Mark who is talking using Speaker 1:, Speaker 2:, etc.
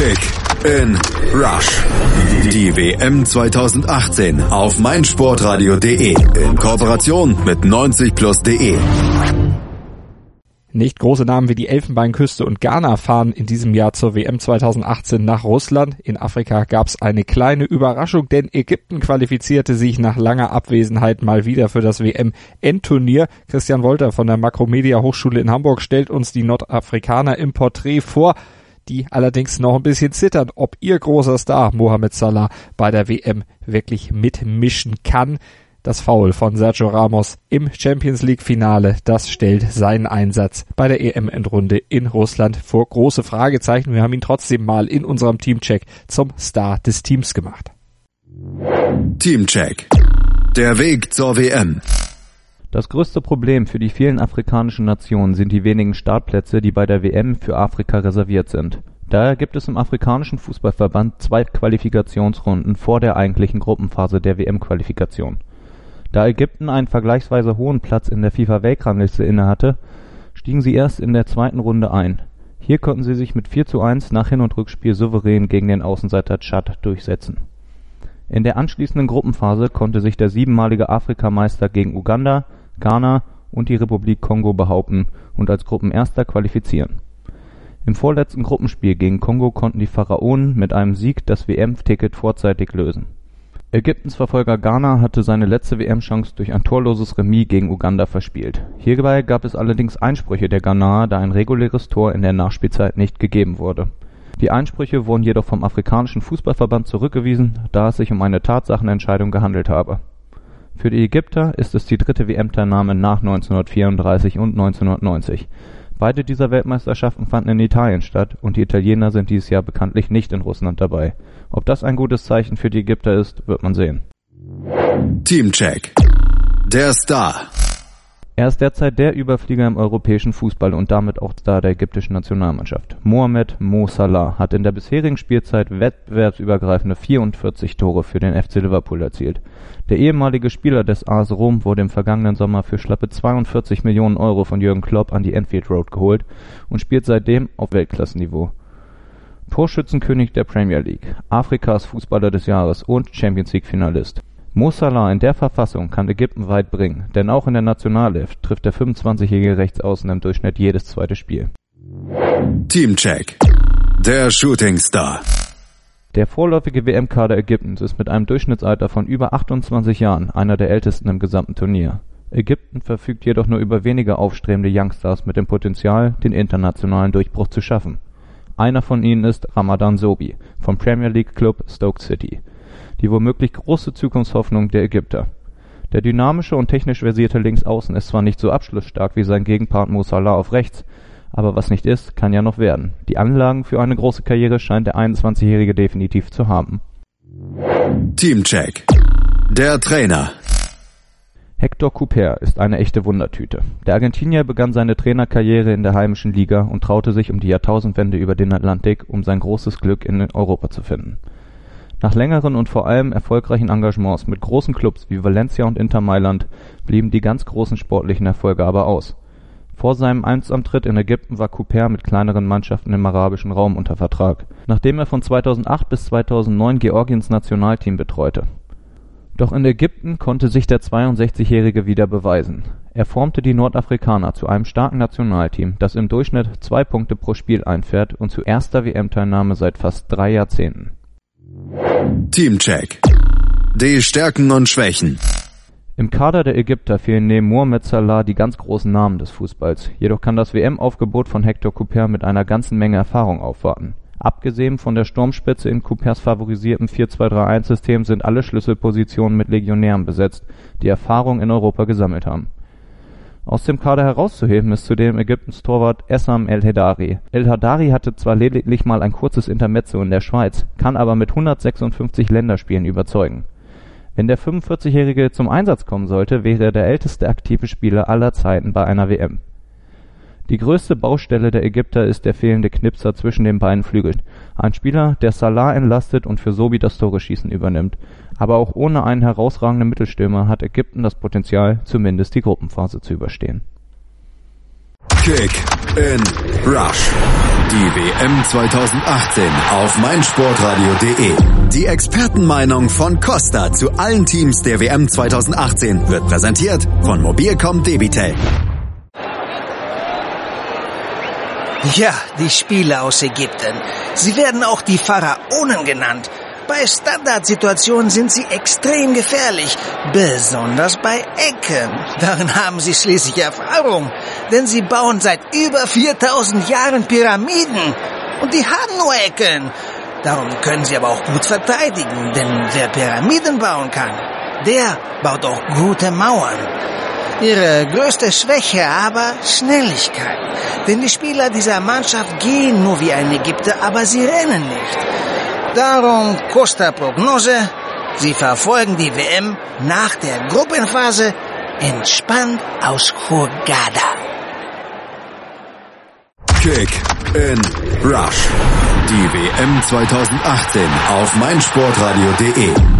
Speaker 1: Kick in Rush. Die WM 2018 auf meinsportradio.de in Kooperation mit 90plus.de.
Speaker 2: Nicht große Namen wie die Elfenbeinküste und Ghana fahren in diesem Jahr zur WM 2018 nach Russland. In Afrika gab es eine kleine Überraschung, denn Ägypten qualifizierte sich nach langer Abwesenheit mal wieder für das WM-Endturnier. Christian Wolter von der Makromedia Hochschule in Hamburg stellt uns die Nordafrikaner im Porträt vor die allerdings noch ein bisschen zittern, ob ihr großer Star Mohamed Salah bei der WM wirklich mitmischen kann. Das Foul von Sergio Ramos im Champions League Finale, das stellt seinen Einsatz bei der EM-Endrunde in Russland vor große Fragezeichen. Wir haben ihn trotzdem mal in unserem Teamcheck zum Star des Teams gemacht.
Speaker 1: Teamcheck. Der Weg zur WM.
Speaker 3: Das größte Problem für die vielen afrikanischen Nationen sind die wenigen Startplätze, die bei der WM für Afrika reserviert sind. Daher gibt es im Afrikanischen Fußballverband zwei Qualifikationsrunden vor der eigentlichen Gruppenphase der WM-Qualifikation. Da Ägypten einen vergleichsweise hohen Platz in der FIFA-Weltrangliste innehatte, stiegen sie erst in der zweiten Runde ein. Hier konnten sie sich mit 4:1 nach Hin und Rückspiel souverän gegen den Außenseiter Tschad durchsetzen. In der anschließenden Gruppenphase konnte sich der siebenmalige Afrikameister gegen Uganda, Ghana und die Republik Kongo behaupten und als Gruppenerster qualifizieren. Im vorletzten Gruppenspiel gegen Kongo konnten die Pharaonen mit einem Sieg das WM-Ticket vorzeitig lösen Ägyptens Verfolger Ghana hatte seine letzte WM-Chance durch ein torloses Remis gegen Uganda verspielt. Hierbei gab es allerdings Einsprüche der Ghanaer, da ein reguläres Tor in der Nachspielzeit nicht gegeben wurde. Die Einsprüche wurden jedoch vom Afrikanischen Fußballverband zurückgewiesen, da es sich um eine Tatsachenentscheidung gehandelt habe. Für die Ägypter ist es die dritte WM-Teilnahme nach 1934 und 1990 Beide dieser Weltmeisterschaften fanden in Italien statt und die Italiener sind dieses Jahr bekanntlich nicht in Russland dabei. Ob das ein gutes Zeichen für die Ägypter ist, wird man sehen.
Speaker 1: Teamcheck. Der Star.
Speaker 3: Er ist derzeit der Überflieger im europäischen Fußball und damit auch Star der ägyptischen Nationalmannschaft. Mohamed Mo Salah hat in der bisherigen Spielzeit wettbewerbsübergreifende 44 Tore für den FC Liverpool erzielt. Der ehemalige Spieler des AS Rom wurde im vergangenen Sommer für schlappe 42 Millionen Euro von Jürgen Klopp an die Enfield Road geholt und spielt seitdem auf Weltklassenniveau. Torschützenkönig der Premier League, Afrikas Fußballer des Jahres und Champions League Finalist. Mo Salah in der Verfassung kann Ägypten weit bringen, denn auch in der Nationalelf trifft der 25-jährige Rechtsaußen im Durchschnitt jedes zweite Spiel.
Speaker 1: Teamcheck. Der Shooting Star.
Speaker 3: Der vorläufige WM-Kader Ägyptens ist mit einem Durchschnittsalter von über 28 Jahren einer der ältesten im gesamten Turnier. Ägypten verfügt jedoch nur über wenige aufstrebende Youngstars mit dem Potenzial, den internationalen Durchbruch zu schaffen. Einer von ihnen ist Ramadan Sobi vom Premier League Club Stoke City die womöglich große Zukunftshoffnung der Ägypter. Der dynamische und technisch versierte Linksaußen ist zwar nicht so abschlussstark wie sein Gegenpart Mo Salah auf rechts, aber was nicht ist, kann ja noch werden. Die Anlagen für eine große Karriere scheint der 21-Jährige definitiv zu haben.
Speaker 1: Teamcheck. Der Trainer.
Speaker 3: Hector Couper ist eine echte Wundertüte. Der Argentinier begann seine Trainerkarriere in der heimischen Liga und traute sich um die Jahrtausendwende über den Atlantik, um sein großes Glück in Europa zu finden. Nach längeren und vor allem erfolgreichen Engagements mit großen Clubs wie Valencia und Inter Mailand blieben die ganz großen sportlichen Erfolge aber aus. Vor seinem Amtsantritt in Ägypten war Couper mit kleineren Mannschaften im arabischen Raum unter Vertrag, nachdem er von 2008 bis 2009 Georgiens Nationalteam betreute. Doch in Ägypten konnte sich der 62-Jährige wieder beweisen. Er formte die Nordafrikaner zu einem starken Nationalteam, das im Durchschnitt zwei Punkte pro Spiel einfährt und zu erster WM-Teilnahme seit fast drei Jahrzehnten
Speaker 1: Teamcheck. Die Stärken und Schwächen.
Speaker 3: Im Kader der Ägypter fehlen neben Mohamed Salah die ganz großen Namen des Fußballs. Jedoch kann das WM-Aufgebot von Hector Couper mit einer ganzen Menge Erfahrung aufwarten. Abgesehen von der Sturmspitze in Coupers favorisiertem 4-2-3-1-System sind alle Schlüsselpositionen mit Legionären besetzt, die Erfahrung in Europa gesammelt haben aus dem Kader herauszuheben ist zudem Ägyptens Torwart Essam El-Hedari. El-Hadari hatte zwar lediglich mal ein kurzes Intermezzo in der Schweiz, kann aber mit 156 Länderspielen überzeugen. Wenn der 45-Jährige zum Einsatz kommen sollte, wäre er der älteste aktive Spieler aller Zeiten bei einer WM. Die größte Baustelle der Ägypter ist der fehlende Knipser zwischen den beiden Flügeln, ein Spieler, der Salah entlastet und für Sobi das Tore-Schießen übernimmt aber auch ohne einen herausragenden Mittelstürmer hat Ägypten das Potenzial, zumindest die Gruppenphase zu überstehen.
Speaker 1: Kick in Rush. Die WM 2018 auf meinsportradio.de. Die Expertenmeinung von Costa zu allen Teams der WM 2018 wird präsentiert von Mobilcom Debitel.
Speaker 4: Ja, die Spieler aus Ägypten. Sie werden auch die Pharaonen genannt. Bei Standardsituationen sind sie extrem gefährlich, besonders bei Ecken. Darin haben sie schließlich Erfahrung, denn sie bauen seit über 4000 Jahren Pyramiden und die haben nur Ecken. Darum können sie aber auch gut verteidigen, denn wer Pyramiden bauen kann, der baut auch gute Mauern. Ihre größte Schwäche aber Schnelligkeit. Denn die Spieler dieser Mannschaft gehen nur wie ein Ägypter, aber sie rennen nicht. Darum Costa Prognose, sie verfolgen die WM nach der Gruppenphase entspannt aus Hurghada.
Speaker 1: Kick in Rush. Die WM 2018 auf meinsportradio.de.